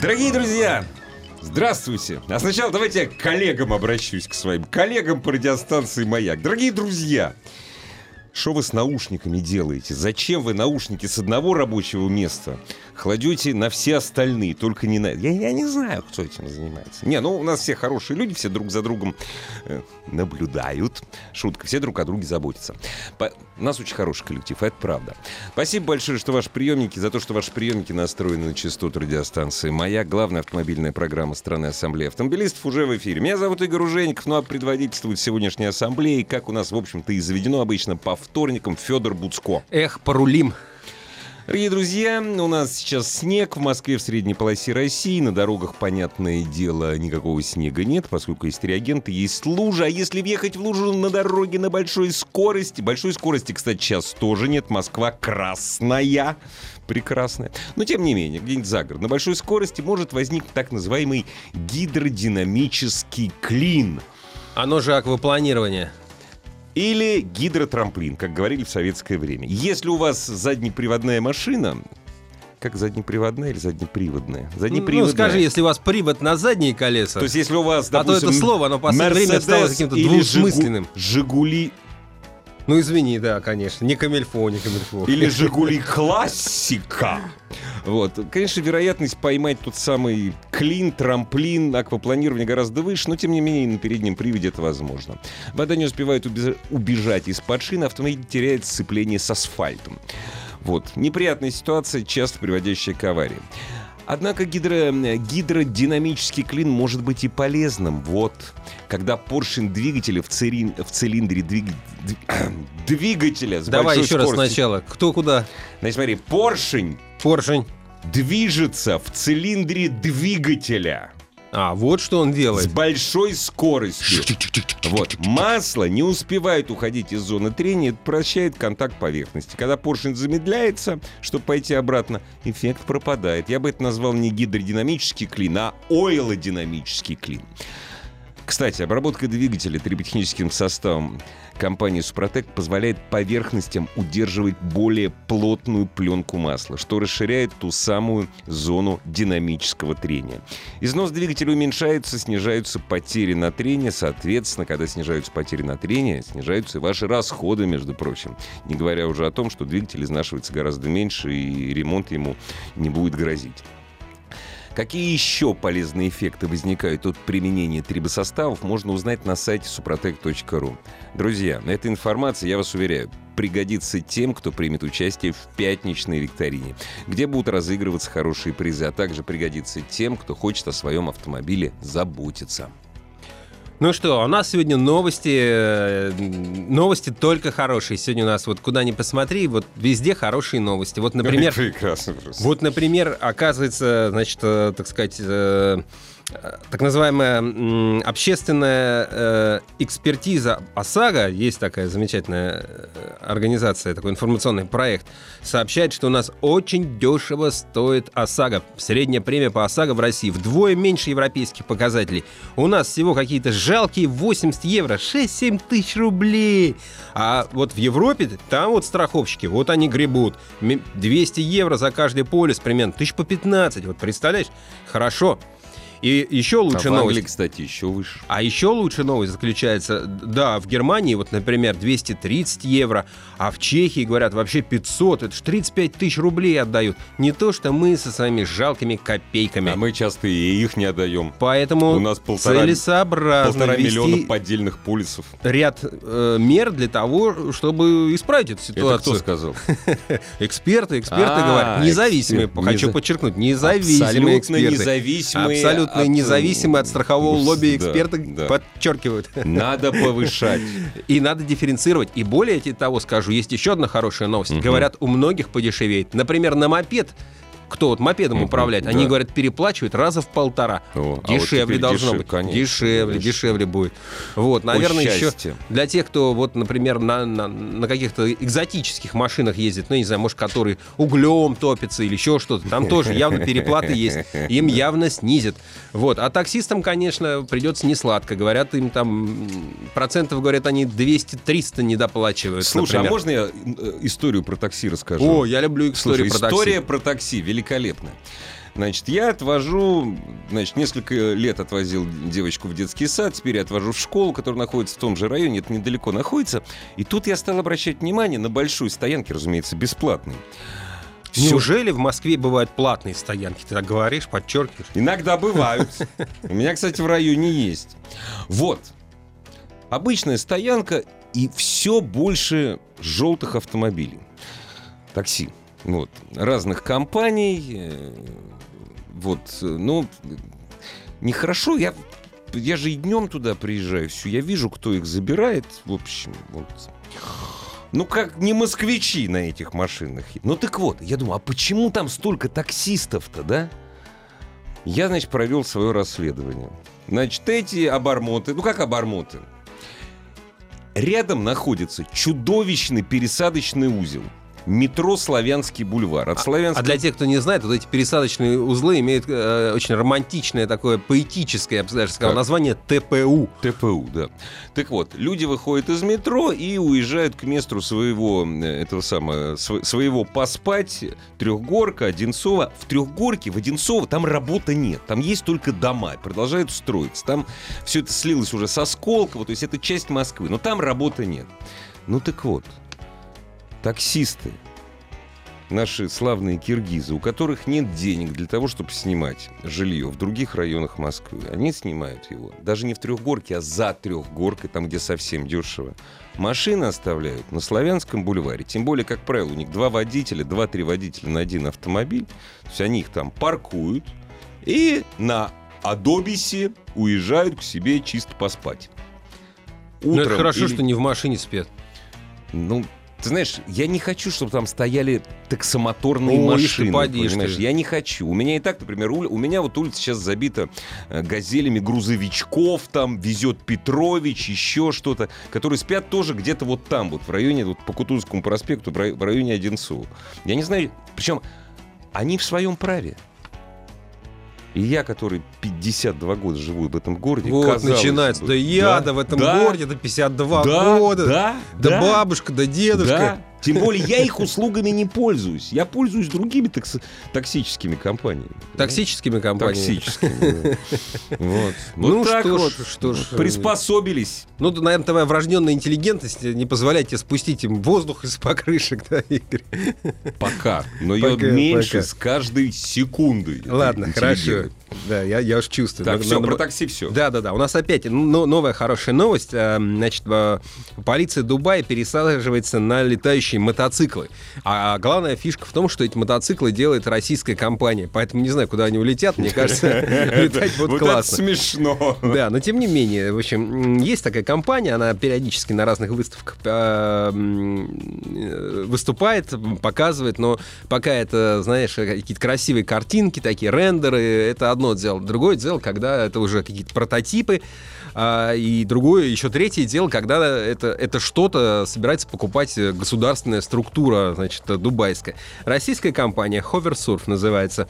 Дорогие друзья, здравствуйте. А сначала давайте я к коллегам обращусь, к своим коллегам по радиостанции «Маяк». Дорогие друзья, что вы с наушниками делаете? Зачем вы наушники с одного рабочего места кладете на все остальные, только не на... Я, я не знаю, кто этим занимается. Не, ну у нас все хорошие люди, все друг за другом э, наблюдают. Шутка, все друг о друге заботятся. По... У нас очень хороший коллектив, это правда. Спасибо большое, что ваши приемники, за то, что ваши приемники настроены на частоту радиостанции «Маяк». Главная автомобильная программа страны Ассамблеи автомобилистов уже в эфире. Меня зовут Игорь Ужеников, ну а предводительствует сегодняшней ассамблеи, как у нас, в общем-то, и заведено обычно по вторникам, Федор Буцко. Эх, порулим. Дорогие друзья, у нас сейчас снег в Москве в средней полосе России. На дорогах, понятное дело, никакого снега нет, поскольку есть реагенты, есть лужа. А если въехать в лужу на дороге на большой скорости... Большой скорости, кстати, сейчас тоже нет. Москва красная прекрасная. Но тем не менее, где-нибудь за город, на большой скорости может возникнуть так называемый гидродинамический клин. Оно же аквапланирование. Или гидротрамплин, как говорили в советское время. Если у вас заднеприводная машина, как заднеприводная или заднеприводная? Заднеприводная. Ну, скажи, если у вас привод на задние колеса. То есть, если у вас, допустим, а то это слово, оно в последнее время стало каким-то двусмысленным. Жигули ну, извини, да, конечно. Не камельфо, не камельфо. Или «Жигули классика». Вот. Конечно, вероятность поймать тот самый клин, трамплин, аквапланирование гораздо выше, но тем не менее на переднем приводе это возможно. Вода не успевает убежать из-под шины, автомобиль теряет сцепление с асфальтом. Вот. Неприятная ситуация, часто приводящая к аварии. Однако гидро, гидродинамический клин может быть и полезным. Вот, когда поршень двигателя в, цилин, в цилиндре двиг, двигателя с Давай еще скоростью. раз сначала. Кто куда? Значит, смотри, поршень... Поршень. Движется в цилиндре двигателя. А, вот что он делает. С большой скоростью. Вот. Масло не успевает уходить из зоны трения, это прощает контакт поверхности. Когда поршень замедляется, чтобы пойти обратно, эффект пропадает. Я бы это назвал не гидродинамический клин, а ойлодинамический клин. Кстати, обработка двигателя триботехническим составом компании «Супротек» позволяет поверхностям удерживать более плотную пленку масла, что расширяет ту самую зону динамического трения. Износ двигателя уменьшается, снижаются потери на трение, соответственно, когда снижаются потери на трение, снижаются и ваши расходы, между прочим. Не говоря уже о том, что двигатель изнашивается гораздо меньше и ремонт ему не будет грозить. Какие еще полезные эффекты возникают от применения трибосоставов, можно узнать на сайте suprotec.ru. Друзья, эта информация, я вас уверяю, пригодится тем, кто примет участие в пятничной викторине, где будут разыгрываться хорошие призы, а также пригодится тем, кто хочет о своем автомобиле заботиться. Ну что, у нас сегодня новости, э, новости только хорошие. Сегодня у нас вот куда ни посмотри, вот везде хорошие новости. Вот, например, Прекрасно просто. вот, например, оказывается, значит, э, так сказать, э, так называемая общественная э, экспертиза ОСАГО, есть такая замечательная э, организация, такой информационный проект, сообщает, что у нас очень дешево стоит ОСАГО. Средняя премия по ОСАГО в России вдвое меньше европейских показателей. У нас всего какие-то жалкие 80 евро, 6-7 тысяч рублей. А вот в Европе, там вот страховщики, вот они гребут. 200 евро за каждый полис примерно, тысяч по 15. Вот представляешь? Хорошо. И еще лучше а новость. Англии, кстати, еще выше. А еще лучше новость заключается, да, в Германии, вот, например, 230 евро, а в Чехии, говорят, вообще 500, это ж 35 тысяч рублей отдают. Не то, что мы со своими жалкими копейками. А мы часто и их не отдаем. Поэтому У нас полтора, целесообразно полтора миллиона поддельных полисов. Ряд э, мер для того, чтобы исправить эту ситуацию. Это кто сказал? Эксперты, эксперты говорят. Независимые, хочу подчеркнуть, независимые эксперты. Абсолютно независимые. Абсолютно от... независимые от страхового лобби эксперты да, да. подчеркивают. Надо повышать. И надо дифференцировать. И более того скажу, есть еще одна хорошая новость. Угу. Говорят, у многих подешевеет. Например, на мопед кто вот мопедом управляет, они да. говорят, переплачивают раза в полтора. О, а вот дешевле должно дешев- быть. конечно, дешевле, конечно. дешевле будет. Вот, наверное, еще для тех, кто вот, например, на, на, на каких-то экзотических машинах ездит, ну, не знаю, может, который углем топится или еще что-то, там тоже явно переплаты есть. Им явно снизят. Вот. А таксистам, конечно, придется не сладко. Говорят, им там процентов, говорят, они 200-300 недоплачивают. Слушай, а например. можно я э, историю про такси расскажу? О, я люблю историю Слушай, про такси. история про такси великолепная. Значит, я отвожу, значит, несколько лет отвозил девочку в детский сад, теперь я отвожу в школу, которая находится в том же районе, это недалеко находится. И тут я стал обращать внимание на большую стоянки, разумеется, бесплатные. Всё- Неужели в Москве бывают платные стоянки? Ты так говоришь, подчеркиваешь? Иногда бывают. У меня, кстати, в районе есть. Вот. Обычная стоянка и все больше желтых автомобилей. Такси. Вот. Разных компаний. э, Вот. э, Ну, нехорошо. Я, я же и днем туда приезжаю. Все. Я вижу, кто их забирает. В общем, вот. Ну, как не москвичи на этих машинах. Ну, так вот, я думаю, а почему там столько таксистов-то, да? Я, значит, провел свое расследование. Значит, эти обормоты, ну как обормоты? Рядом находится чудовищный пересадочный узел. Метро Славянский бульвар. От Славянского... А для тех, кто не знает, вот эти пересадочные узлы имеют э, очень романтичное такое поэтическое, я бы даже сказал, Так. название ТПУ. ТПУ, да. Так вот, люди выходят из метро и уезжают к месту своего, э, этого самого, св- своего поспать. Трехгорка, Одинцова. В Трехгорке, в Одинцово там работы нет. Там есть только дома, продолжают строиться. Там все это слилось уже со Сколково, то есть это часть Москвы. Но там работы нет. Ну так вот, таксисты, наши славные киргизы, у которых нет денег для того, чтобы снимать жилье в других районах Москвы, они снимают его даже не в Трехгорке, а за Трехгоркой, там, где совсем дешево. Машины оставляют на Славянском бульваре. Тем более, как правило, у них два водителя, два-три водителя на один автомобиль. То есть они их там паркуют и на Адобисе уезжают к себе чисто поспать. Ну, это хорошо, или- что не в машине спят. ну, ты знаешь, я не хочу, чтобы там стояли таксомоторные ты, машины. поди понимаешь? ты. Я не хочу. У меня и так, например, ули- у меня вот улица сейчас забита э, газелями грузовичков, там везет Петрович, еще что-то, которые спят тоже где-то вот там, вот в районе, вот по Кутузовскому проспекту, в районе Одинцова. Я не знаю, причем они в своем праве. И я, который 52 года живу в этом городе, Вот начинается. бы, Да я, да в этом да, городе, да 52 да, года. да, Да, да. бабушка, да дедушка. Да. Тем более я их услугами не пользуюсь. Я пользуюсь другими такс- токсическими компаниями. Токсическими компаниями. Токсическими. да. Вот. Ну так что вот. что ж, Приспособились. Ну, наверное, твоя врожденная интеллигентность не позволяет тебе спустить им воздух из покрышек, да, Игорь? Пока. Но ее меньше пока. с каждой секундой. Ладно, хорошо. Да, я, я уж чувствую. Так, Надо- все, надо про такси все. Да, да, да. У нас опять ну, новая хорошая новость. А, Значит, а, полиция Дубая пересаживается на летающие мотоциклы. А главная фишка в том, что эти мотоциклы делает российская компания. Поэтому не знаю, куда они улетят. Мне кажется, летать будет классно. смешно. Да, но тем не менее, в общем, есть такая компания, она периодически на разных выставках а, м, э, выступает, показывает, но пока это, знаешь, какие-то красивые картинки, такие рендеры, это одно дело. Другое дело, когда это уже какие-то прототипы, а, и другое, еще третье дело, когда это, это что-то собирается покупать э, государственная структура, значит, э, дубайская. Российская компания Hoversurf называется.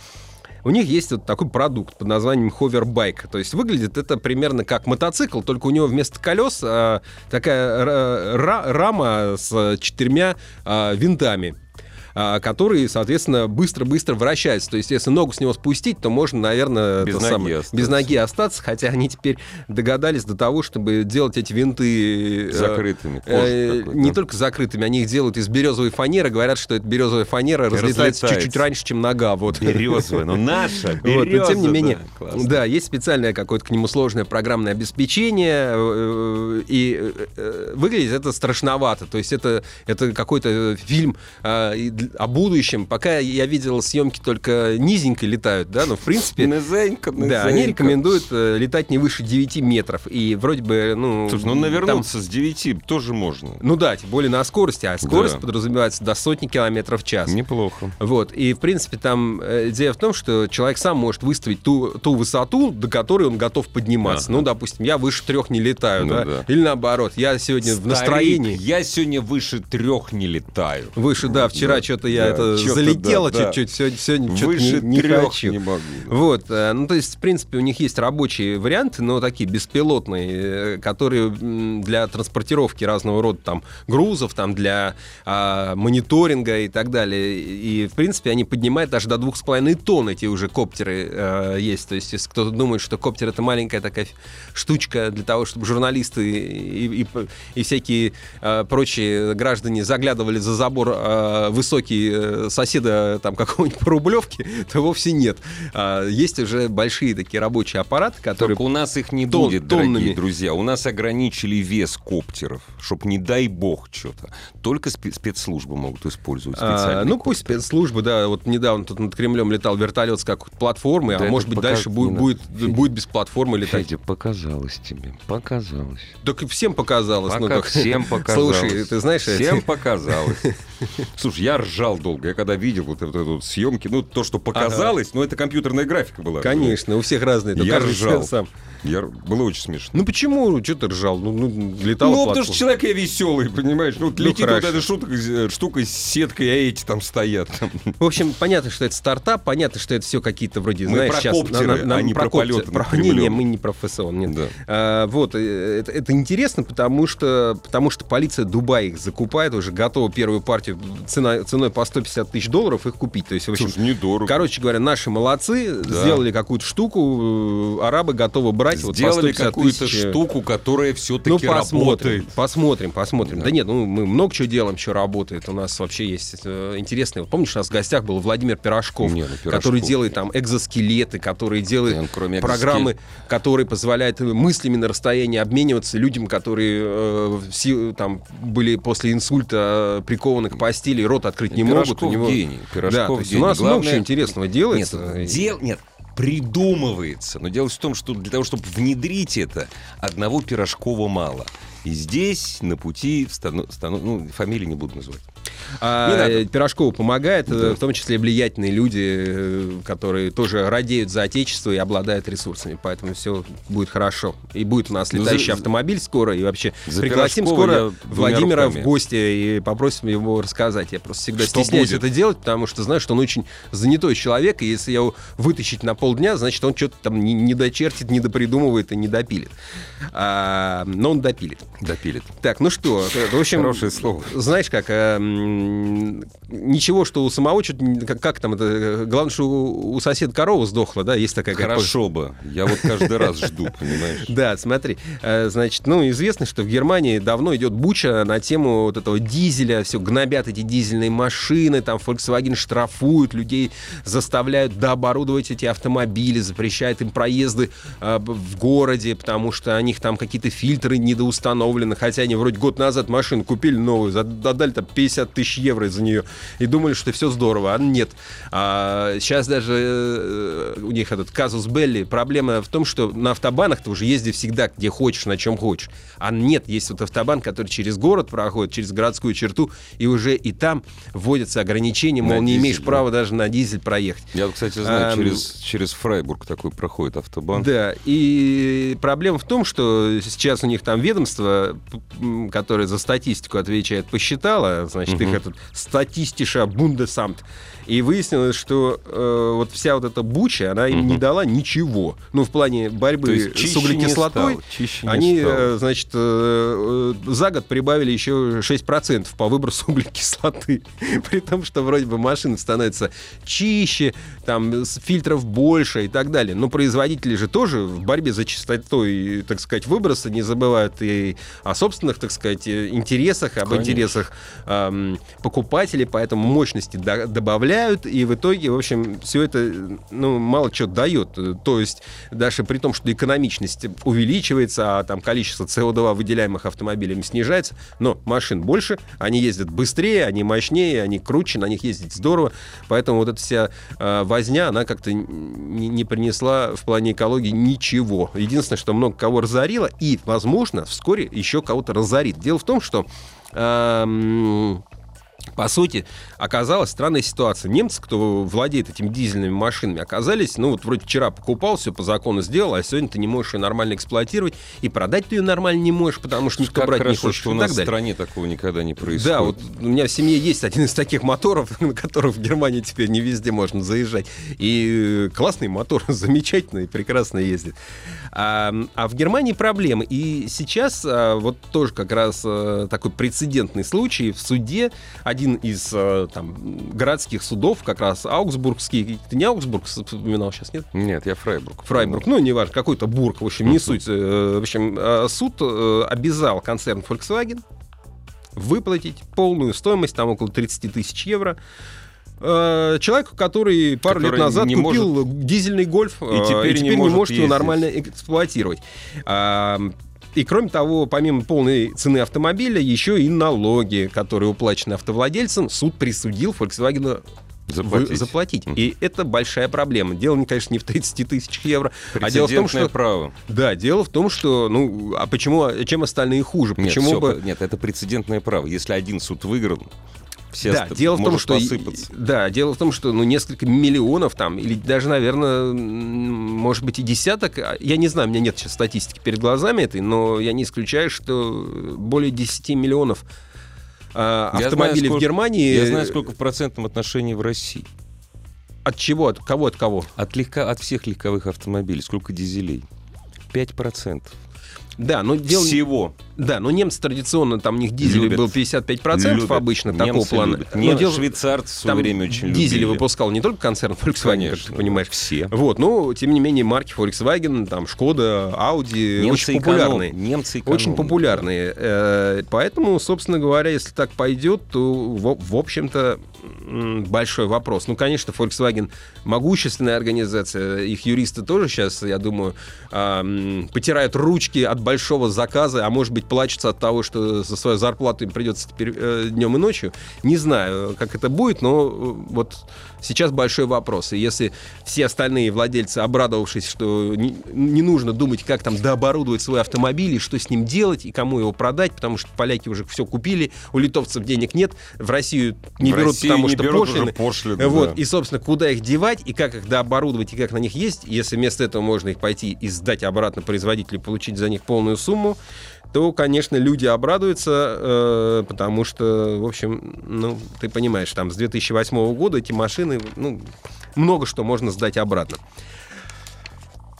У них есть вот такой продукт под названием ховербайк. То есть выглядит это примерно как мотоцикл, только у него вместо колес а, такая ра- рама с четырьмя а, винтами а, которые, соответственно, быстро-быстро вращаются. То есть, если ногу с него спустить, то можно, наверное, Без это ноги самое, остаться. без ноги остаться, хотя они теперь догадались до того, чтобы делать эти винты... э, Закрытыми. э, такой, не да. только закрытыми, они их делают из березовой фанеры. Говорят, что эта березовая фанера разлетается Разлетается. чуть-чуть раньше, чем нога. Вот. Березовая, но наша Вот, но береза, тем не да, менее, классно. да, есть специальное какое-то к нему сложное программное обеспечение, э, и э, э, выглядит это страшновато. То есть это, это какой-то фильм э, и д- о будущем. Пока я видел съемки только низенько летают, да, но в принципе... Низенько, Да, они низенько. рекомендуют э, летать не выше 9 метров. И вроде бы, ну... Слушай, ну там- навернуться с 9 тоже можно. ну да, тем более на скорости, а скорость Да. подразумевается до сотни километров в час. Неплохо. Вот, и в принципе там э, идея в том, что человек сам может выставить ту, ту высоту, до которой он готов подниматься. Ага. Ну, допустим, я выше трех не летаю, Ну да? да. Или наоборот, я сегодня в Старик, настроении. Я сегодня выше трех не летаю. Выше, да, вчера Да, что-то я да, это чё-то залетело да, да. чуть-чуть, сегодня, сегодня что-то не, не хочу. не могу. Вот, э, ну то есть, в принципе, у них есть рабочие варианты, но такие беспилотные, э, которые для транспортировки разного рода там грузов, там для а, мониторинга и так далее. И, в принципе, они поднимают даже до двух с половиной тонн эти уже коптеры э, есть. То есть, если кто-то думает, что коптер это маленькая такая штучка для того, чтобы журналисты и, и- и всякие э, прочие граждане заглядывали за забор э, высокий э, соседа там какого-нибудь по Рублевке, то вовсе нет. А, есть уже большие такие рабочие аппараты, которые... Только у нас их не тон- будет, тоннами. дорогие друзья. У нас ограничили вес коптеров, чтобы не дай бог что-то. Только спе- спецслужбы могут использовать а, ну, пусть коптеры. спецслужбы, да, вот недавно тут над Кремлем летал вертолет с какой-то платформой, Да а это может быть пока дальше будет, будет, Федя. будет без платформы летать. Федя, показалось тебе, показалось. Так и всем показалось. ну, Пока так. всем показалось. Слушай, ты знаешь, Всем эти- показалось. Слушай, я ржал долго. Я когда видел вот эту вот съемки, ну, то, что показалось, но это компьютерная графика была. Конечно, у всех разные. Я ржал. сам. Я... Было очень смешно. Ну почему? Что ты ржал? Ну, ну летал Ну, потому что человек я веселый, понимаешь? Ну, вот Ну, летит вот хорошо. эта штука, э, штука с сеткой, а эти там стоят. В общем, понятно, что это стартап, понятно, что это все какие-то вроде, Мы знаешь, про сейчас... коптеры, а не про коптер- полеты про- Не, не, мы не про ФСО, нет. Да. А, вот, э, это, это интересно, потому что, потому что полиция Дубая их закупает, уже готова первую партию цена, ценой по 150 тысяч долларов их купить. То есть, в общем, Слушай, недорого. Короче говоря, наши молодцы, сделали какую-то штуку, э, арабы готовы брать вот Сделали 150 какую-то тысяч. э, штуку, которая все-таки Ну, посмотрим, работает. посмотрим, посмотрим. Да. Да. нет, ну, мы много чего делаем, что работает. У нас вообще есть э, интересные... Помнишь, у нас в гостях был Владимир Пирожков, Не, ну, Пирожков. который делает там экзоскелеты, который делает Он кроме программы, которые позволяют мыслями на расстоянии обмениваться людям, которые э, в си- там были после инсульта э, прикованы к постели, и рот открыть не могут. У него... гений. Да, Пирожков то есть гений. у нас много Главное- чего интересного Нет, делается. И- дел... Нет, придумывается. Но дело в том, что для того, чтобы внедрить это, одного Пирожкова мало. И здесь на пути стану... стану- ну, фамилии не буду называть. А, э, Пирожкову помогает, э, Да. в том числе влиятельные люди, э, которые тоже радеют за отечество и обладают ресурсами. Поэтому все будет хороший И будет у нас Ну, летающий за- автомобиль скоро. И вообще За пригласим Пирожкова я скоро Владимира руками. в гости и попросим его рассказать. Я просто всегда Что стесняюсь будет? это делать, потому что знаю, что он очень занятой человек. И если его вытащить на полдня, значит, он что-то там не, не дочертит, не допридумывает и не допилит. А, но он допилит. Допилит. Так, ну что, в общем... Хорошее слово. Знаешь как, э, м, ничего, что у самого не- как, как там это, главное, что у, у соседа корова сдохла, да, есть такая Хорошо бы. Я вот каждый раз жду, понимаешь? Да, смотри, э, значит, ну, известно, что в Германии давно идет буча на тему вот этого дизеля, все гнобят эти дизельные машины, там Volkswagen штрафуют людей, заставляют дооборудовать эти автомобили, запрещают им проезды э, в городе, потому что у них там какие-то фильтры недоустановлены, хотя они вроде год назад машину купили новую, отдали там 50 тысяч евро за нее и думали, что все здорово, а нет. А сейчас даже э, у них этот казус Белли, проблема в том, что на автобанах ты уже езди всегда, где хочешь, на чем хочешь. А нет, есть вот автобан, который через город проходит, через городскую черту, и уже и там вводятся ограничения, На мол, не дизель, имеешь да. права даже на дизель проехать. Я, кстати, знаю, Ам, через, через Фрайбург такой проходит автобан. Да, и проблема в том, что сейчас у них там ведомство, которое за статистику отвечает, посчитало, значит, их этот статистиша Бундесамт, и выяснилось, что э, вот вся вот эта буча, она им Мгм. не дала ничего. Ну, в плане борьбы с углекислотой, не они, э, значит, э, э, за год прибавили еще 6% по выбросу углекислоты. При том, что вроде бы машины становятся чище, там фильтров больше и так далее. Но производители же тоже в борьбе за чистотой, так сказать, выброса не забывают и о собственных, так сказать, э, интересах, об Конечно. интересах м, покупателей, поэтому мощности до- добавляют, и в итоге, в общем, все это ну, мало что дает. То есть даже при том, что экономичность увеличивается, а там количество СО2 выделяемых автомобилями снижается, но машин больше, они ездят быстрее, они мощнее, они круче, на них ездить здорово, поэтому вот эта вся э, возня, она как-то не, не принесла в плане экологии ничего. Единственное, что много кого разорило, и, возможно, вскоре еще кого-то разорит. Дело в том, что эм, по сути, оказалась странная ситуация. Немцы, кто владеет этими дизельными машинами, оказались, ну вот вроде вчера покупал, все по закону сделал, а сегодня ты не можешь ее нормально эксплуатировать, и продать ты ее нормально не можешь, потому что никто как брать хорошо, не хочет. что у нас в стране такого никогда не происходит. Да, вот у меня в семье есть один из таких моторов, на которых в Германии теперь не везде можно заезжать. И э, классный мотор, замечательный, прекрасно ездит. А, а в Германии проблемы. И сейчас а, вот тоже как раз а, такой прецедентный случай. В суде один из а, там, городских судов, как раз Аугсбургский, ты не Аугсбург вспоминал сейчас, нет? Нет, я Фрайбург. Фрайбург, ну, неважно, какой-то Бург, в общем, не суть. Э, В общем, э, суд э, обязал концерн Volkswagen выплатить полную стоимость, там около 30 тысяч евро, э, человеку, который пару Который лет назад не купил дизельный гольф э, теперь не может его ездить. нормально эксплуатировать. И кроме того, помимо полной цены автомобиля, еще и налоги, которые уплачены автовладельцам, суд присудил Volkswagen Заплатить. заплатить. И это большая проблема. Дело, конечно, не в 30 тысячах евро, а дело в том, что... право. Да, дело в том, что, ну, а почему, чем остальные хуже? Нет, Почему всё, бы... по- нет, это прецедентное право. Если один суд выиграл, все Да, дело в том, что посыпаться. да, дело в том, что ну несколько миллионов там или даже, наверное, может быть и десяток. а, Я не знаю, у меня нет сейчас статистики перед глазами этой, но я не исключаю, что более 10 миллионов а, Я знаю, автомобилей в сколько- Германии. Я знаю, сколько в процентном отношении в России. От чего? От кого? От кого? От, легко, от всех легковых автомобилей. Сколько дизелей? 5%. Да, но дело... Всего. Да, но немцы традиционно, там у них дизель Любят. был 55% Любят. обычно такого Немцы плана. любят. Но дело- Швейцарцы в свое время очень любили. выпускал не только концерн Volkswagen, Конечно. как ты понимаешь. Все. Вот, но тем не менее марки Volkswagen, там Шкода, Audi Немцы очень эконом- популярные. Немцы Очень экономят, популярные. Э, Поэтому, собственно говоря, если так пойдет, то, в, в общем-то, большой вопрос. Ну, конечно, Volkswagen могущественная организация. Их юристы тоже сейчас, я думаю, а, потирают ручки от большого заказа, а может быть, плачутся от того, что за свою зарплату им придется теперь э, днем и ночью. Не знаю, как это будет, но э, вот сейчас большой вопрос. И если все остальные владельцы, обрадовавшись, что не, не нужно думать, как там дооборудовать свой автомобиль, и что с ним делать, и кому его продать, потому что поляки уже все купили, у литовцев денег нет, в Россию не В берут, России потому не что берут пошлины. пошлины, вот, да. и, собственно, куда их девать, и как их дооборудовать, и как на них есть, если вместо этого можно их пойти и сдать обратно производителю, получить за них полную сумму, то, конечно, люди обрадуются, э, потому что, в общем, ну, ты понимаешь, там с 2008 года эти машины, ну, много что можно сдать обратно.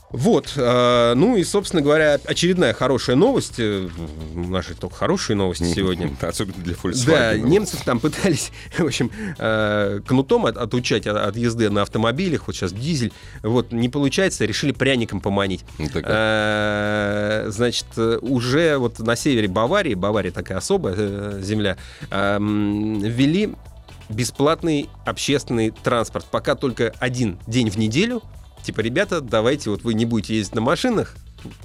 Вот, э, ну и, собственно говоря, очередная хорошая новость. э, У нас же только хорошие новости сегодня. Особенно для Да, Volkswagen. немцы там пытались, в общем, э, кнутом от- отучать от, от езды на автомобилях, вот сейчас дизель, вот, не получается, решили пряником поманить. Ну, Значит, уже вот на севере Баварии, Бавария такая особая земля, эм, ввели бесплатный общественный транспорт. Пока только один день в неделю. Типа, ребята, давайте, вот вы не будете ездить на машинах,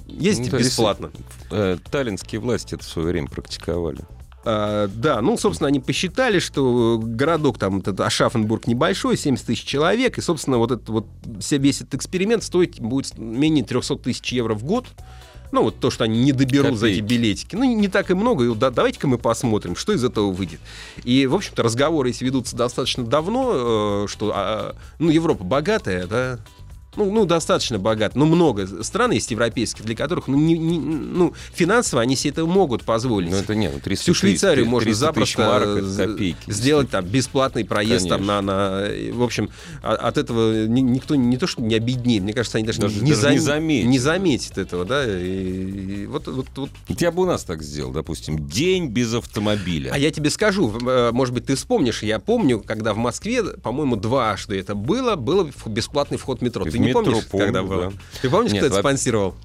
ездите Ну, то есть, бесплатно. э, Таллинские власти это в свое время практиковали. А, да, ну, собственно, они посчитали, что городок там, этот Ашафенбург небольшой, 70 тысяч человек, и, собственно, вот этот вот весь этот эксперимент стоить будет менее 300 тысяч евро в год. Ну, вот то, что они не доберут за эти Копейки. билетики. Ну, не так и много. И да- давайте-ка мы посмотрим, что из этого выйдет. И, в общем-то, разговоры эти ведутся достаточно давно, э, что, а, ну, Европа богатая, да, ну, ну, достаточно богат, но много стран есть европейских, для которых, ну, не- не- ну, финансово они себе это могут позволить. Но это нет, ну, 300 Всю Швейцарию тысяч- можно 300 тысяч запросто марок, копейки. сделать там бесплатный проезд там на, на, в общем, а- от этого ни- никто не то что не обеднеет, мне кажется, они даже, Даже- не, даже не зам- заметят. не заметят этого, да, и, и вот, вот, вот. Я бы у нас так сделал, допустим, день без автомобиля. А я тебе скажу, э, может быть, ты вспомнишь, я помню, когда в Москве, по-моему, дважды это было, был бесплатный вход в метро. Ты в не метро помнишь, помню, когда было? да. Ты помнишь, Нет, кто это спонсировал?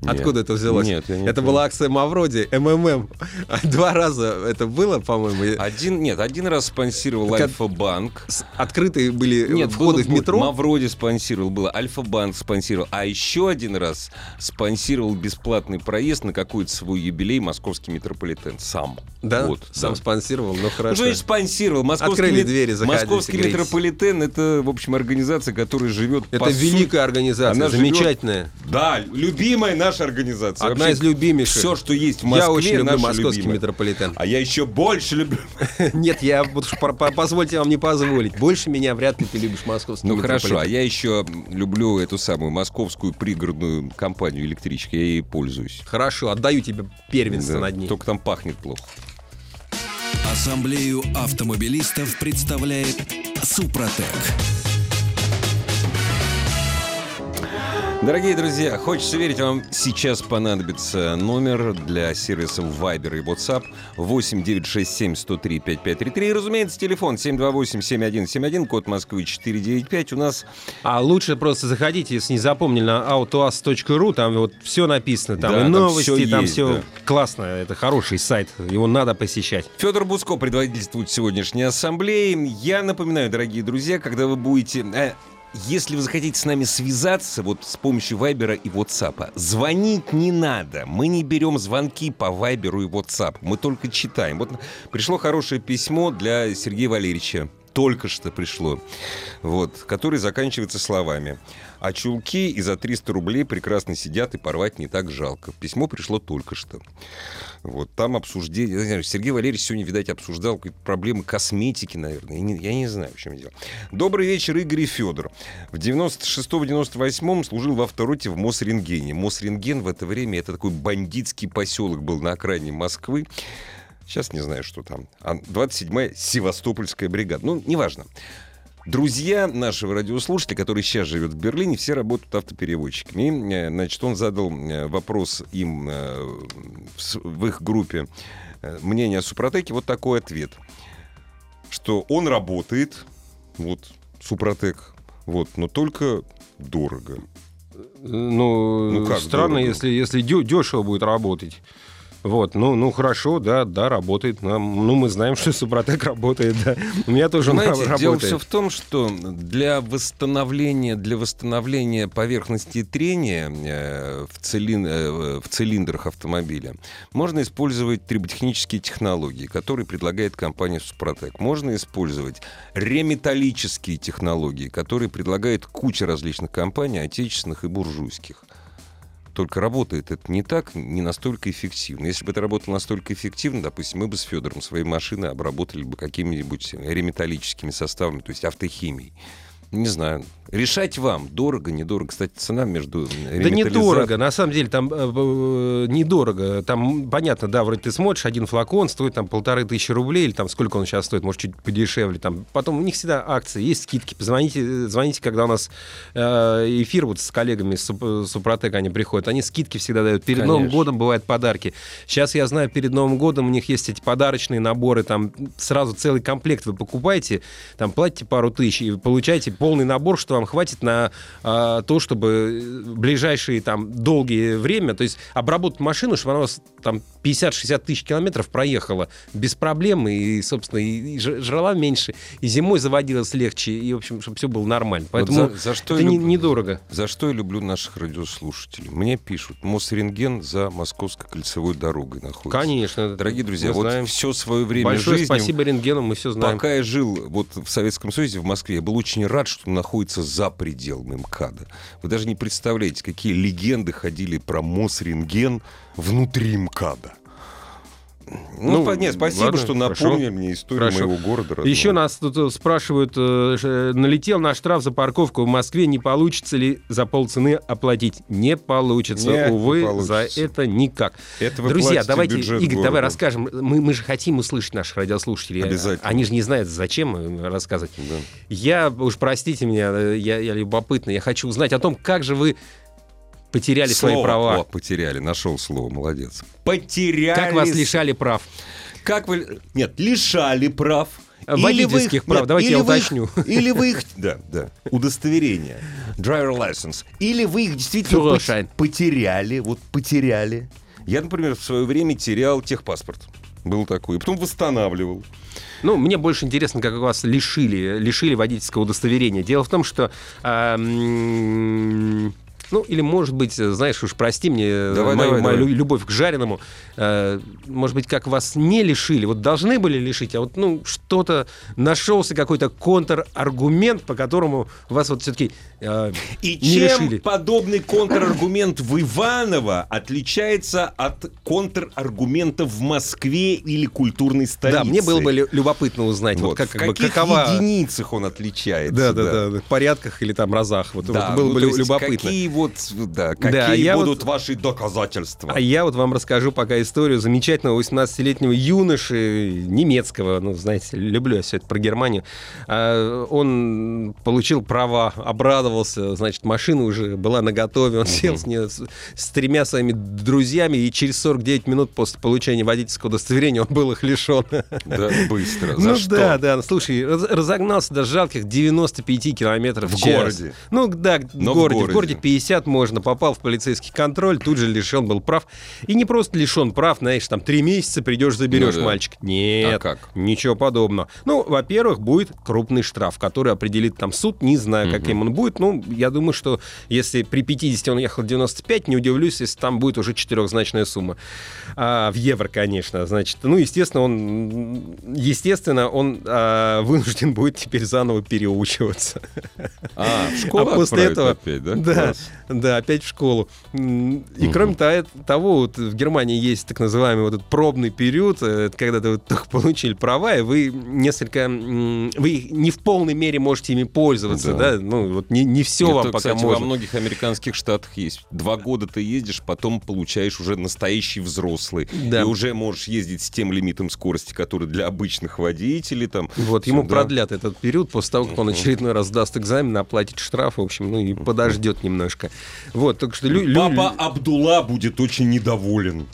Нет. Откуда это взялось? Нет, я не это помню. была акция Мавроди, МММ. А Два раза это было, по-моему. Один, нет, один раз спонсировал Так, Альфа-банк. Открытые были Нет, входы было в метро. Мавроди спонсировал, было Альфа-банк спонсировал. А еще один раз спонсировал бесплатный проезд на какой-то свой юбилей московский метрополитен. Сам. Да, Вот, сам да. спонсировал, ну Ну, хорошо. что значит спонсировал? Московский, Открыли мет- двери, заходите, Московский грейтесь. метрополитен это, в общем, организация, которая живет это по сути- великая организация, Она живет- замечательная. Да, любимая наша организация. Одна из любимейших. Все, что есть в Москве, Я очень люблю наша московский любимая. метрополитен. А я еще больше люблю. Нет, я позвольте вам не позволить. Больше меня вряд ли ты любишь московский Ну хорошо, а я еще люблю эту самую московскую пригородную компанию электрички, я ей пользуюсь. Хорошо, отдаю тебе первенство над ней. Только там пахнет плохо. Ассамблею автомобилистов представляет Супротек. Дорогие друзья, хочется верить, вам сейчас понадобится номер для сервисов Viber и WhatsApp 8 967 103 5533. И, разумеется, телефон 728-7171, код Москвы 495. У нас А лучше просто заходите, если не запомнили, на autoas.ru, там вот все написано, там Да, и там новости, всё там есть, все да. классно, это хороший сайт, его надо посещать. Федор Буско предводительствует сегодняшней ассамблеи. Я напоминаю, дорогие друзья, когда вы будете... если вы захотите с нами связаться вот с помощью Вайбера и WhatsApp, звонить не надо. Мы не берем звонки по Вайберу и WhatsApp. Мы только читаем. Вот пришло хорошее письмо для Сергея Валерьевича. Только что пришло. Вот. Которое заканчивается словами. А чулки и за 300 рублей прекрасно сидят и порвать не так жалко. Письмо пришло только что. Вот, там обсуждение... Сергей Валерьевич сегодня, видать, обсуждал какие-то проблемы косметики, наверное. Я не, я не знаю, в чем дело. Добрый вечер, Игорь и Федор. В 96-98 служил в автороте в Мосрентгене. Мосрентген в это время это такой бандитский поселок был на окраине Москвы. Сейчас не знаю, что там. А 27-я Севастопольская бригада. Ну, неважно. Друзья нашего радиослушателя, который сейчас живет в Берлине, все работают автопереводчиками. Э, значит, он задал э, вопрос им э, в их группе мнение о Супротеке. Вот такой ответ. Что он работает, вот, Супротек, вот, но только дорого. Ну, Ну, как странно, дорого? если, если дешево будет работать. Вот, ну, ну хорошо, да, да, работает. Нам- ну, мы знаем, что Супротек работает, да. У меня тоже он Понимаете, дело работает. все в том, что для восстановления, для восстановления поверхности трения э, в, цилин- э, в цилиндрах автомобиля можно использовать триботехнические технологии, которые предлагает компания Супротек. Можно использовать реметаллические технологии, которые предлагает куча различных компаний, отечественных и буржуйских. Только работает это не так, не настолько эффективно. Если бы это работало настолько эффективно, допустим, мы бы с Федором свои машины обработали бы какими-нибудь реметаллическими составами, то есть автохимией. Не знаю. Решать вам, дорого, недорого. Кстати, цена между Да недорого, на самом деле там э, э, недорого. Там, понятно, да, вроде ты смотришь, один флакон стоит там полторы тысячи рублей, или там сколько он сейчас стоит, может, чуть подешевле. Там. Потом у них всегда акции, есть скидки. Позвоните, э, звоните, когда у нас э, эфир вот с коллегами из Суп- Супротек, они приходят, они скидки всегда дают. Перед Новым Конечно. годом бывают подарки. Сейчас я знаю, перед Новым годом у них есть эти подарочные наборы, там сразу целый комплект вы покупаете, там платите пару тысяч и получаете полный набор, что вам хватит на а, то, чтобы в ближайшие там долгие время, то есть обработать машину, чтобы она у вас там 50-60 тысяч километров проехала без проблем и, собственно, и, и жрала меньше, и зимой заводилась легче, и, в общем, чтобы все было нормально. Вот Поэтому за, за что это не- люблю- недорого. За что я люблю наших радиослушателей? Мне пишут, Мосрентген за Московской кольцевой дорогой находится. Конечно. Дорогие друзья, вот знаем. все свое время Большое жизни спасибо рентгену, мы все знаем. Пока я жил вот в Советском Союзе, в Москве, я был очень рад, что он находится за пределами МКАДа. Вы даже не представляете, какие легенды ходили про Мосрентген внутри МКАДа. Ну, Ну, нет, спасибо, ладно, что напомнили мне историю Хорошо. моего города. родного. Еще нас тут э, спрашивают, э, ш- налетел на штраф за парковку в Москве, не получится ли за полцены оплатить? Не получится, Нет, не увы, получится. за это никак. Это вы Друзья, давайте, Игорь, давай города. расскажем. Мы, мы же хотим услышать наших радиослушателей. Обязательно. Они же не знают, зачем рассказывать. Да. Я, уж простите меня, э, я, я любопытный, я хочу узнать о том, как же вы потеряли свои Слово. права. О, потеряли, нашел слово, молодец. Потеряли. Как вас лишали прав? Как вы... Нет, лишали прав водительских прав. нет, Давайте или я вы их- уточню. или вы их, да, да, удостоверение, driver license, или вы их действительно Führerschein. потеряли, вот потеряли. Я, например, в свое время терял техпаспорт. Был такой. И потом восстанавливал. Ну, мне больше интересно, как вас лишили, лишили водительского удостоверения. Дело в том, что... м, ну, или, может быть, знаешь, уж прости мне э, Давай, мою, давай, мою давай. лю- любовь к жареному. э, может быть, как вас не лишили, вот должны были лишить, а вот, ну, что-то нашелся какой-то контраргумент, по которому вас вот все-таки И не чем лишили. подобный контраргумент в Иваново отличается от контраргумента в Москве или культурной столице? Да, мне было бы лю- любопытно узнать, вот, Вот, как, в как бы, какова... единицах он отличается. Да, да, да, в порядках или там разах. Вот, Да, вот было ну, бы любопытно. Какие вот, да, какие Да, я будут вот- ваши доказательства? А я вот вам расскажу пока историю замечательного 18-летнего юноши немецкого, ну, знаете, люблю я все это про Германию. А, Он получил права, обрадовался, значит, машина уже была наготове, он сел с, нее с, с тремя своими друзьями, и через 49 минут после получения водительского удостоверения он был их лишен. Да, быстро. За ну что? да, да, ну, слушай, раз- разогнался до жалких 95 километров в, В час. городе. Ну да, в Но в городе. В городе. городе 50 можно, попал в полицейский контроль, тут же лишен был прав. И не просто лишен прав, знаешь, там три месяца придешь, заберешь Ну да. мальчик. Нет, А как? ничего подобного. Ну, во-первых, будет крупный штраф, который определит там суд, не знаю, каким он будет. Ну, я думаю, что если при 50 он ехал 95, не удивлюсь, если там будет уже четырехзначная сумма. А, в евро, конечно, значит. Ну, естественно, он, естественно, он а, вынужден будет теперь заново переучиваться. А, в школу а после этого, опять, да? да, Класс. Да, опять в школу. И кроме то- того, вот в Германии есть так называемый вот этот пробный период, э, это когда ты вот только получили права, и вы несколько, вы не в полной мере можете ими пользоваться, Да. да, ну вот не, не все Это, вам пока кстати, можно. во многих американских штатах есть. Два года ты ездишь, потом получаешь уже настоящий взрослый. Да. И уже можешь ездить с тем лимитом скорости, который для обычных водителей. Там, Вот, ему да. продлят этот период после того, как он очередной раз сдаст экзамен, оплатит штраф, в общем, ну и подождет немножко. Вот, так что... лю- Папа Абдулла будет очень недоволен.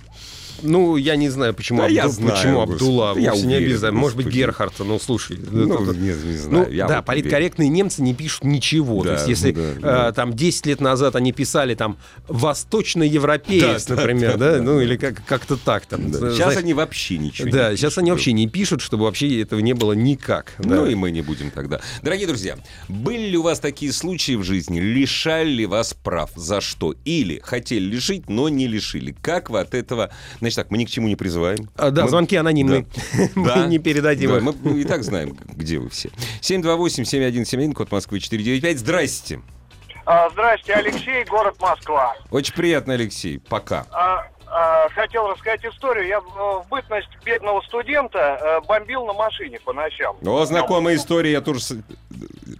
Ну, я не знаю, почему, Да я Абду- знаю, почему Абдулла, я вовсе не уверен, обязательно. Может быть. Герхард, ну, слушай. Ну, это- не, не Ну, знаю. я да, вот политкорректные немцы не пишут ничего. Да, То есть, если да, э, да. там 10 лет назад они писали там восточноевропеец, Да, например, да, да, да, ну или как- как-то так там. Да. знаешь, Сейчас они вообще ничего Да, не сейчас пишут. они вообще не пишут, чтобы вообще этого не было никак. да. Ну и мы не будем тогда. Дорогие друзья, были ли у вас такие случаи в жизни? Лишали ли вас прав? За что? Или хотели лишить, но не лишили? Как вы от этого... Значит так, мы ни к чему не призываем. А, да, Мы- звонки анонимные. Мы Да. не передадим Да, их. мы, и так знаем, где вы все. 728-7171, код Москвы 495. Здрасте. А, Здрасте, Алексей, город Москва. Очень приятно, Алексей. Пока. А, а, Хотел рассказать историю. Я в бытность бедного студента э, бомбил на машине по ночам. О, знакомая история, я тоже...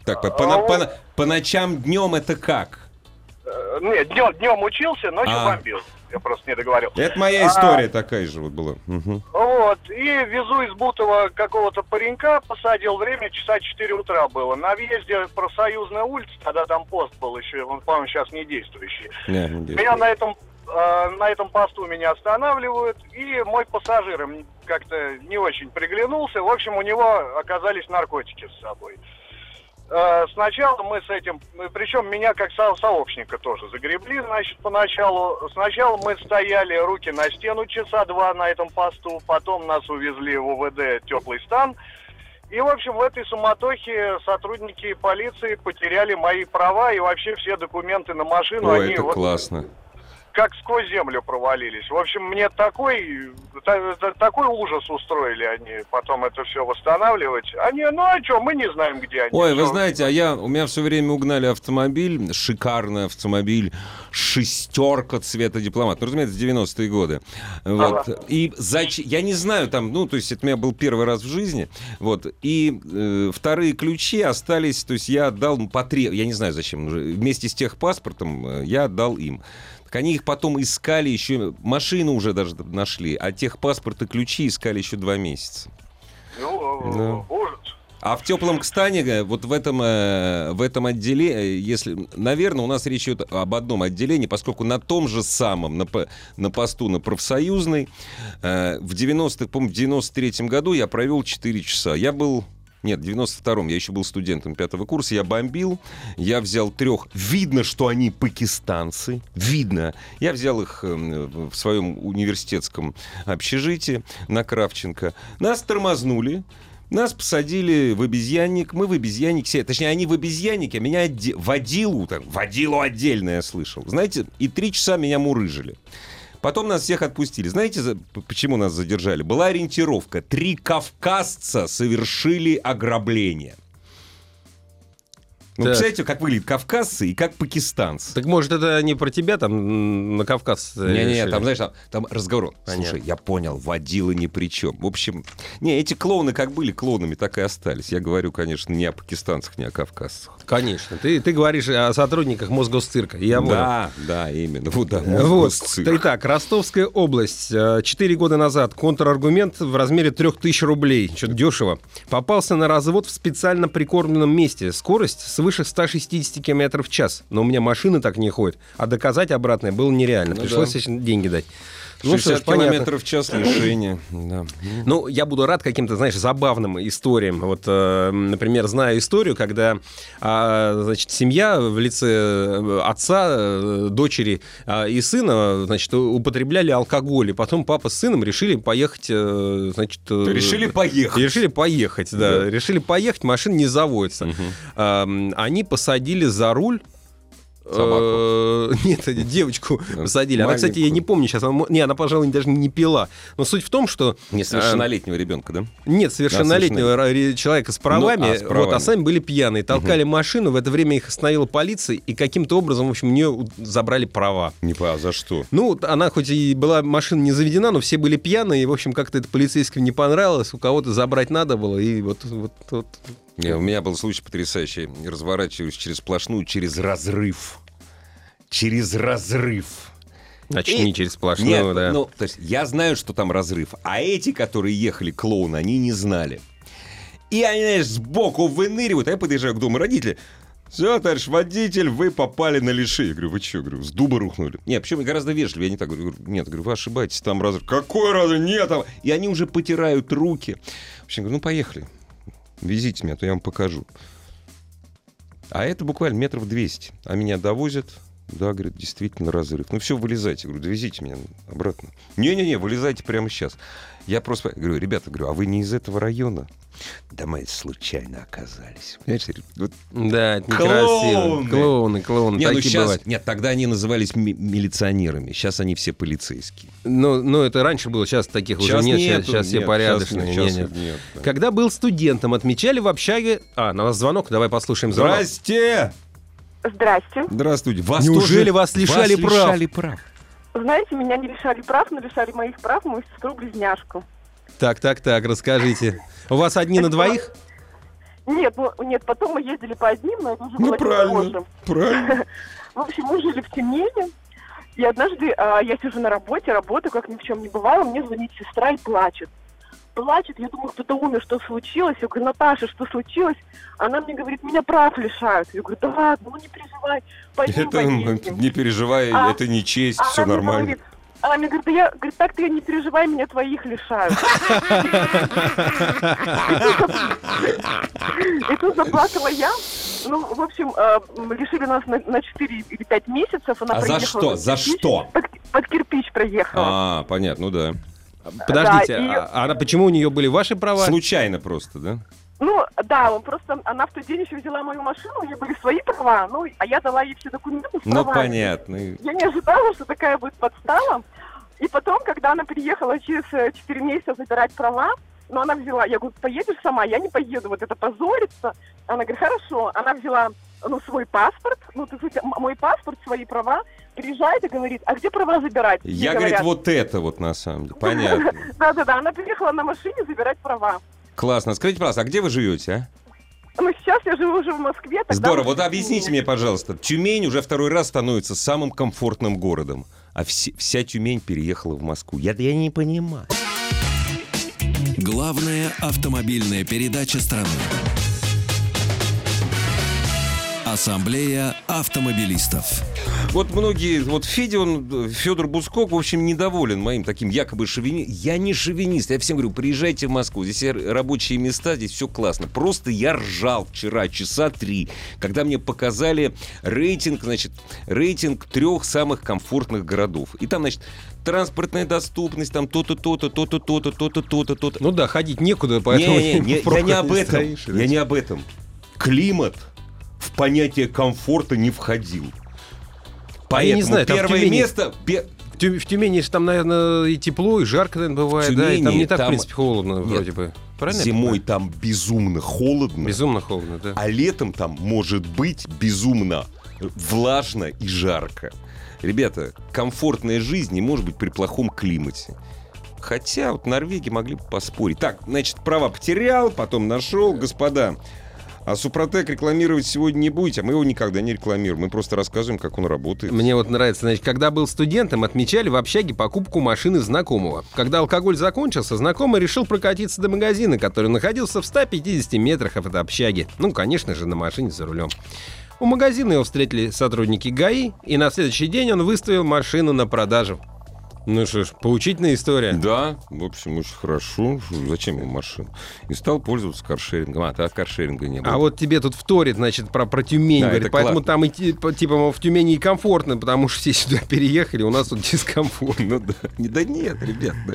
Так, по, по, на- по по ночам, днем это как? Э, Нет, днем, днем учился, ночью А. бомбил. Я просто не договорил. Это моя А. история такая же вот была. Мгм. Вот, и везу из Бутова какого-то паренька, посадил время, часа 4 утра было. На въезде профсоюзная улица, тогда там пост был еще, он, по-моему, сейчас не действующий. Не, не действует. Меня на этом э, на этом посту меня останавливают, и мой пассажир им как-то не очень приглянулся. В общем, у него оказались наркотики с собой. Сначала мы с этим, причем меня как со- сообщника тоже загребли, значит, поначалу. Сначала мы стояли руки на стену часа два на этом посту, потом нас увезли в УВД теплый стан. И, в общем, в этой суматохе сотрудники полиции потеряли мои права и вообще все документы на машину. Ой, они это вот классно. Как сквозь землю провалились. В общем, мне такой, та- та- такой ужас устроили они потом это все восстанавливать. Они, ну а что, мы не знаем, где они. Ой, вы Всё. знаете, а я, у меня все время угнали автомобиль, шикарный автомобиль, шестерка цвета дипломат. Ну, разумеется, 90-е годы. Вот. И зач... я не знаю, там, ну, то есть это у меня был первый раз в жизни. Вот. И э, вторые ключи остались, то есть я отдал по три, я не знаю зачем, вместе с техпаспортом э, я отдал им. Так они их потом искали еще, машину уже даже нашли, а техпаспорт и ключи искали еще два месяца. Ну, Да. ужас. А в теплом Кстане, э, вот в этом, э, в этом отделе, э, если, наверное, у нас речь идет об одном отделении, поскольку на том же самом, на, на посту на профсоюзной, э, в 90 по в 93 году я провел 4 часа. Я был нет, в 92-м, я еще был студентом пятого курса, я бомбил, я взял трех, видно, что они пакистанцы, видно, я взял их эм, в своем университетском общежитии на Кравченко, нас тормознули, нас посадили в обезьянник, мы в обезьянник сели. Точнее, они в обезьяннике, а меня отде- водилу, так, водилу отдельно я слышал. Знаете, и три часа меня мурыжили. Потом нас всех отпустили. Знаете, почему нас задержали? Была ориентировка. Три кавказца совершили ограбление. Ну, Так. представляете, как выглядят кавказцы и как пакистанцы. Так может это не про тебя там на Кавказ? э, Не-не, там, знаешь, там, там разговор. Понятно. Слушай, я понял, водила ни при чем. В общем, не, эти клоуны как были клоунами, так и остались. Я говорю, конечно, не о пакистанцах, не о кавказцах. Конечно. Ты, ты говоришь о сотрудниках Мосгосцирка. Я понял. да, да, именно. Вот, да, Вот. Мосгосцирк. Итак, Ростовская область. Э, Четыре года назад контраргумент в размере 3000 рублей. Что-то дешево. Попался на развод в специально прикормленном месте. Скорость свыше 160 км в час. Но у меня машины так не ходят. А доказать обратное было нереально. Ну Пришлось да. деньги дать. Ну 60 что ж, километров в час лишения. Да. Ну, я буду рад каким-то, знаешь, забавным историям. Вот, э, например, знаю историю, когда, а, значит, семья в лице э, отца, э, дочери а, и сына, значит, употребляли алкоголь, и потом папа с сыном решили поехать, значит... Решили поехать. Решили поехать, да. Да. Решили поехать, машина не заводится. Ам, Они посадили за руль э, Нет, девочку посадили. Она, кстати, я не помню сейчас. Она, не, она, пожалуй, даже не пила. Но суть в том, что... Несовершеннолетнего ребенка, да? Нет, совершеннолетнего человека с правами, Ну, а, с Вот, а сами были пьяные. Толкали машину, в это время их остановила полиция, и каким-то образом, в общем, у нее забрали права. Не по, а за что? Ну, она хоть и была машина не заведена, но все были пьяные, и, в общем, как-то это полицейским не понравилось, у кого-то забрать надо было, и вот... вот, вот. Не, у меня был случай потрясающий. Разворачиваюсь через сплошную, через разрыв. Через разрыв. Значит, И- через сплошную, Нет, да. ну, то есть я знаю, что там разрыв, а эти, которые ехали клоуны, они не знали. И они, знаешь, сбоку выныривают, а я подъезжаю к дому родителей. Все, товарищ водитель, вы попали на лиши. Я говорю, вы что, говорю, с дуба рухнули. Нет, причем гораздо вежливее. Я не так говорю, нет, говорю, вы ошибаетесь, там разрыв. Какой разрыв? Нет, там... И они уже потирают руки. В общем, говорю, ну поехали. Везите меня, а то я вам покажу. А это буквально метров 200. А меня довозят. Да, говорит, действительно разрыв. Ну все, вылезайте. Говорю, довезите меня обратно. Не-не-не, вылезайте прямо сейчас. Я просто говорю, ребята, говорю, а вы не из этого района? Да мы случайно оказались. Понимаешь, вот Да, это Клоуны! некрасиво. Клоуны, клоуны, не, ну такие сейчас, бывают. нет, тогда они назывались ми- милиционерами, сейчас они все полицейские. Ну, ну, это раньше было, сейчас таких Сейчас уже нет, сейчас, нету, сейчас все нет, порядочные. сейчас Не, нет, нет. нет, да. Когда был студентом, отмечали в общаге... А, на вас звонок, давай послушаем звонок. Здрасте! Здрасте. Здравствуйте. Вас Неужели тоже- вас лишали прав? лишали прав? Знаете, меня не лишали прав, но лишали моих прав мою сестру-близняшку. Так, так, так, расскажите. У вас одни на двоих? Нет, ну, нет, потом мы ездили по одним, но это уже Ну было правильно, позже. правильно. В общем, мы жили в Тюмени. И однажды а, я сижу на работе, работаю, как ни в чем не бывало, мне звонит сестра и плачет. Плачет, я думаю, кто-то умер, что случилось? Я говорю, Наташа, что случилось? Она мне говорит, меня прав лишают. Я говорю, да ладно, ну не переживай, пойдем Это, поедем. не переживай, А- это не честь, А все нормально. говорит- она мне говорит, да я, говорит, так ты не переживай, меня твоих лишают. И тут заплакала я. Ну, в общем, э, лишили нас на, на 4 или 5 месяцев. А за что? За что? Под кирпич проехала. А, понятно, ну да. Подождите, Да, и- а, а почему у нее были ваши права? Случайно просто, да? Ну, да, он просто, она в тот день еще взяла мою машину, у нее были свои права, ну, а я дала ей все документы с Ну, правами. понятно. Я не ожидала, что такая будет подстава. И потом, когда она приехала через э, 4 месяца забирать права, но она взяла, я говорю, поедешь сама? Я не поеду, вот это позорится. Она говорит, хорошо. Она взяла ну, свой паспорт, ну, то есть м- мой паспорт, свои права, приезжает и говорит, а где права забирать? Я, говорит, вот это вот на самом деле. Понятно. Да-да-да, она приехала на машине забирать права. Классно. Скажите, пожалуйста, а где вы живете, а? Ну, сейчас я живу уже в Москве. Здорово. Вот объясните мне, пожалуйста, Тюмень уже второй раз становится самым комфортным городом, а все- вся Тюмень переехала в Москву. Я, я не понимаю. Главная автомобильная передача страны. Ассамблея автомобилистов. Вот многие, вот Федя, он, Федор Бускок, в общем, недоволен моим таким якобы шовини. Я не шовинист, я всем говорю, приезжайте в Москву, здесь рабочие места, здесь все классно. Просто я ржал вчера часа три, когда мне показали рейтинг, значит, рейтинг трех самых комфортных городов. И там, значит, транспортная доступность, там то-то, то-то, то-то, то-то, то-то, то-то, то-то. Ну да, ходить некуда, поэтому... Не, не, не, я не об этом. Я не об этом. Климат в понятие комфорта не входил. А я не Поэтому знаю, первое Тюмени- место... В Тю- в Тюмени же там, наверное, и тепло, и жарко, наверное, бывает, да, и там Тюмени, не так, там- в принципе, холодно Нет. вроде бы. Правильно? Зимой там безумно холодно? Безумно холодно, да. а летом там может быть безумно влажно и жарко. Ребята, комфортная жизнь не может быть при плохом климате. Хотя вот Норвегии могли бы поспорить. Так, значит, права потерял, потом нашел. Господа, а Супротек рекламировать сегодня не будете, а мы его никогда не рекламируем. Мы просто рассказываем, как он работает. Мне вот нравится, значит, когда был студентом, отмечали в общаге покупку машины знакомого. Когда алкоголь закончился, знакомый решил прокатиться до магазина, который находился в 150 метрах от общаги. Ну, конечно же, на машине за рулем. У магазина его встретили сотрудники ГАИ, и на следующий день он выставил машину на продажу. Ну что ж, поучительная история. Да, в общем, очень хорошо. Зачем ему машина? И стал пользоваться каршерингом. А, тогда каршеринга не было. А вот тебе тут вторит, значит, про, про Тюмень. Да, говорит, это поэтому классно. там идти, по- типа, в Тюмени и комфортно, потому что все сюда переехали, у нас тут дискомфорт. Ну да. Да нет, ребят, да.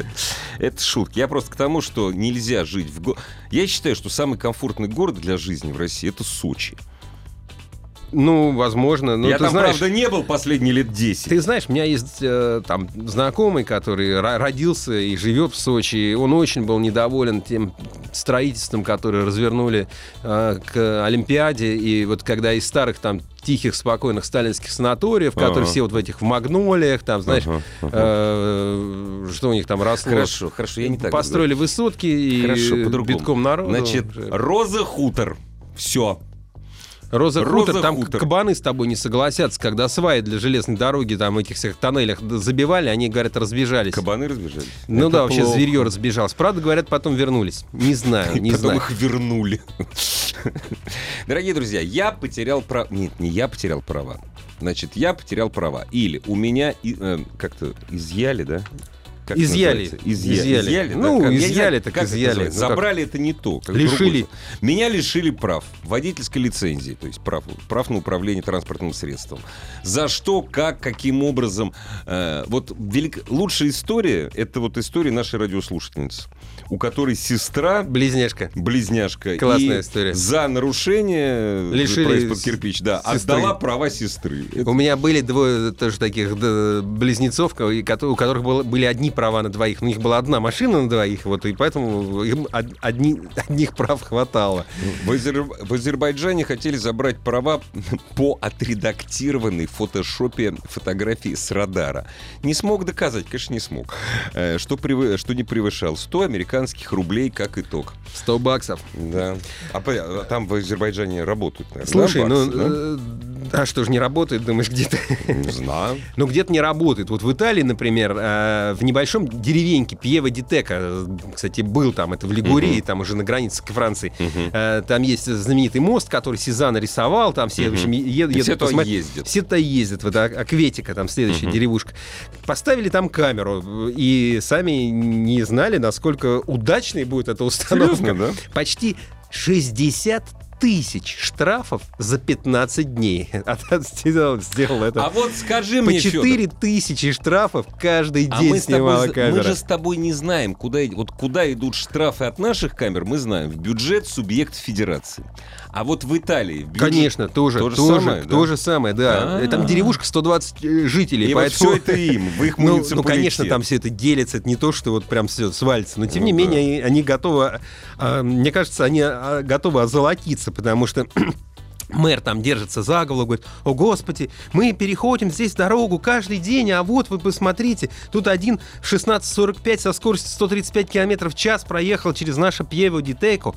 это шутки. Я просто к тому, что нельзя жить в го... Я считаю, что самый комфортный город для жизни в России это Сочи. Ну, возможно. Ну, Я ты там, знаешь, правда, не был последние лет 10. Ты знаешь, у меня есть э, там знакомый, который ро- родился и живет в Сочи. Он очень был недоволен тем строительством, которое развернули э, к Олимпиаде. И вот когда из старых там тихих, спокойных сталинских санаториев, которые Ага. все вот в этих в магнолиях, там, знаешь, Ага, ага. э, что у них там росло. Хорошо, хорошо, я не так Построили высотки и Хорошо, битком народу. Значит, Роза Хутор. Все. Роза, Роза Хутор, там Хутор. кабаны с тобой не согласятся, когда сваи для железной дороги там этих всех тоннелях забивали, они, говорят, разбежались. Кабаны разбежались. Ну Это да, вообще плохо. зверье разбежалось. Правда, говорят, потом вернулись. Не знаю, не Потом знаю. их вернули. Дорогие друзья, я потерял права. Нет, не я потерял права. Значит, я потерял права. Или у меня и- э, как-то изъяли, да? Как это Изъяли. Изъяли. изъяли. да? Ну, Как- не изъяли, так как это изъяли. называется. Ну, как? Забрали это не то. как Лишили. другое. Меня лишили прав. Водительской лицензии, то есть прав, прав на управление транспортным средством. За что, как, каким образом. Э, вот велик... лучшая история, это вот история нашей радиослушательницы, у которой сестра Близняшка. близняшка. Классная и история. За нарушение Лишили проезд под кирпич, да, сестры. отдала права сестры. Это- У меня были двое тоже таких да, близнецов, у которых было- были одни права на двоих. У них была одна машина на двоих, вот, и поэтому им од- одни, одних прав хватало. В, Азер- в Азербайджане хотели забрать права по отредактированной в фотошопе фотографии с радара. Не смог доказать, конечно, не смог, э, что, превы- что не превышал 100 американских рублей как итог. 100 баксов. Да. А, а там в Азербайджане работают, наверное, Слушай, да, ну, да? э, а что ж не работает, думаешь, где-то? Не знаю. Ну, где-то не работает. Вот в Италии, например, э, в небольшом деревеньке Пьева Дитека, э, кстати, был там, это в Лигурии, там уже на границе к Франции, там есть знаменитый мост, который Сезанн рисовал, там все, в общем, едут все туда посмотреть. ездят. Все туда ездят, вот а- Акветика, там следующая деревушка. Поставили там камеру, и сами не знали, насколько удачной будет эта установка. Серьезно, да? Почти 60 тысяч штрафов за 15 дней. А сделал, сделал это. А вот скажи По мне, Фёдор, 4 тысячи штрафов каждый А день тобой, снимала з- мы камера. же с тобой не знаем, куда, вот куда идут штрафы от наших камер, мы знаем. В бюджет субъект федерации. А вот в Италии... в бюджет- Конечно, тоже, То же тоже, самое, да? то же самое, да. Там деревушка 120 жителей, И вот все это им, в их Ну, ну, конечно, там все это делится, это не то, что вот прям все свалится, но тем Ну не да. менее они, готовы, а, мне кажется, они готовы озолотиться, потому что Мэр там держится за голову, говорит, о господи, мы переходим здесь дорогу каждый день, а вот вы посмотрите, тут один в 16.45 со скоростью 135 км в час проехал через наше Пьево Дитеко.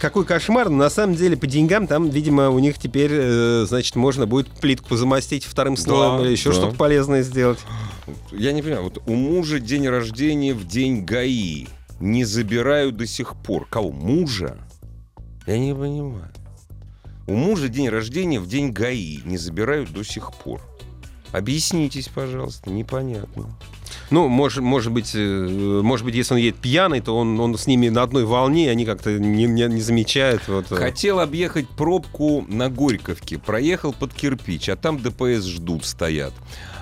Какой кошмар, но на самом деле по деньгам там, видимо, у них теперь, э, значит, можно будет плитку замостить вторым слоем или еще да. что-то полезное сделать. Я не понимаю, вот у мужа день рождения в день ГАИ. Не забираю до сих пор. Кого? Мужа? Я не понимаю. У мужа день рождения в день ГАИ не забирают до сих пор. Объяснитесь, пожалуйста, непонятно. Ну, может, может быть, э, может быть, если он едет пьяный, то он, он с ними на одной волне, и они как-то не, не, не замечают. Вот. э. Хотел объехать пробку на Горьковке, проехал под кирпич, а там ДПС ждут, стоят.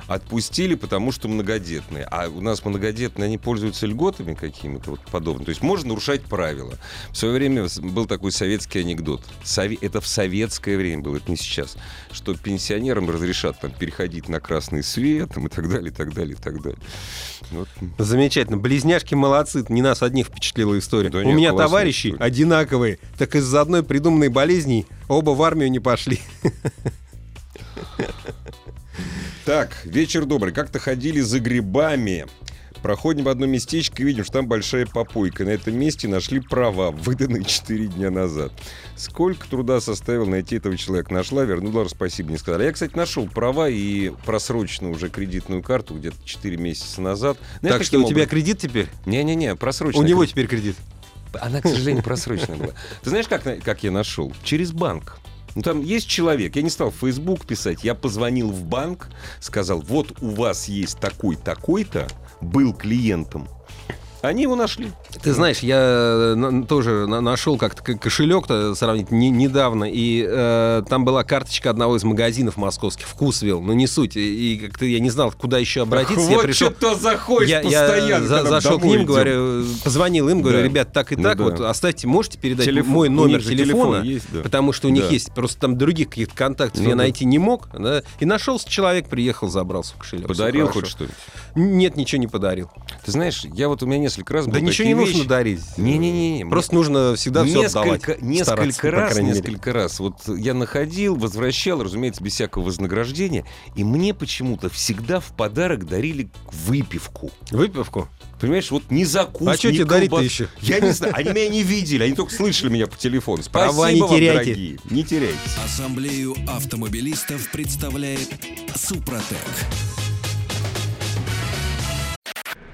Отпустили, потому что многодетные. А у нас многодетные, они пользуются льготами какими-то вот подобными. То есть можно нарушать правила. В свое время был такой советский анекдот. Сове- Это в советское время было, это не сейчас. Что пенсионерам разрешат там переходить на красный свет там, и так далее, и так далее, и так далее. Вот. Замечательно. Близняшки молодцы. Не нас одних впечатлила история. Да У нет, меня товарищи история. одинаковые. Так из-за одной придуманной болезни оба в армию не пошли. Так, вечер добрый. Как-то ходили за грибами. Проходим в одно местечко и видим, что там большая попойка. На этом месте нашли права, выданные 4 дня назад. Сколько труда составил найти этого человека? Нашла, вернула, спасибо не сказали. Я, кстати, нашел права и просроченную уже кредитную карту где-то 4 месяца назад. Знаешь, Так что у каким тебя образом? кредит теперь? Не-не-не, У просроченная. него кредит- теперь кредит. Она, к сожалению, просроченная была. Ты знаешь, как, как я нашел? Через банк. Ну, там есть человек, я не стал в Facebook писать, я позвонил в банк, сказал, вот у вас есть такой, такой-то, был клиентом. Они его нашли. Ты знаешь, я э, на- тоже на- нашел как-то кошелек-то сравнительно не- недавно, и э, там была карточка одного из магазинов московских, Вкусвилл, но не суть. И, и как-то я не знал, куда еще обратиться. я вот пришел, что-то заходишь я, я постоянно. за- когда зашел к ним, идем. говорю, позвонил им, говорю, Да. ребят, так и Ну так, да. вот оставьте, можете передать Телефон- мой номер телефона, телефон есть, да. потому что у них Да. есть, просто там других каких-то контактов Ну я да. найти не мог, да, и нашелся человек, приехал, забрался в кошелек. Подарил хоть что-нибудь? Нет, ничего не подарил. Ты знаешь, я вот у меня несколько раз Да ничего не такие нужно вещи. дарить. Не-не-не. Просто нужно всегда все отдавать. несколько, несколько раз, крайней мере. несколько раз. Вот я находил, возвращал, разумеется, без всякого вознаграждения. И мне почему-то всегда в подарок дарили выпивку. Выпивку? Понимаешь, вот не закуску, А что тебе колбас- еще? Я не знаю, они меня не видели, они только слышали меня по телефону. Спасибо Права не вам, теряйте. дорогие. Не теряйте. Ассамблею автомобилистов представляет Супротек.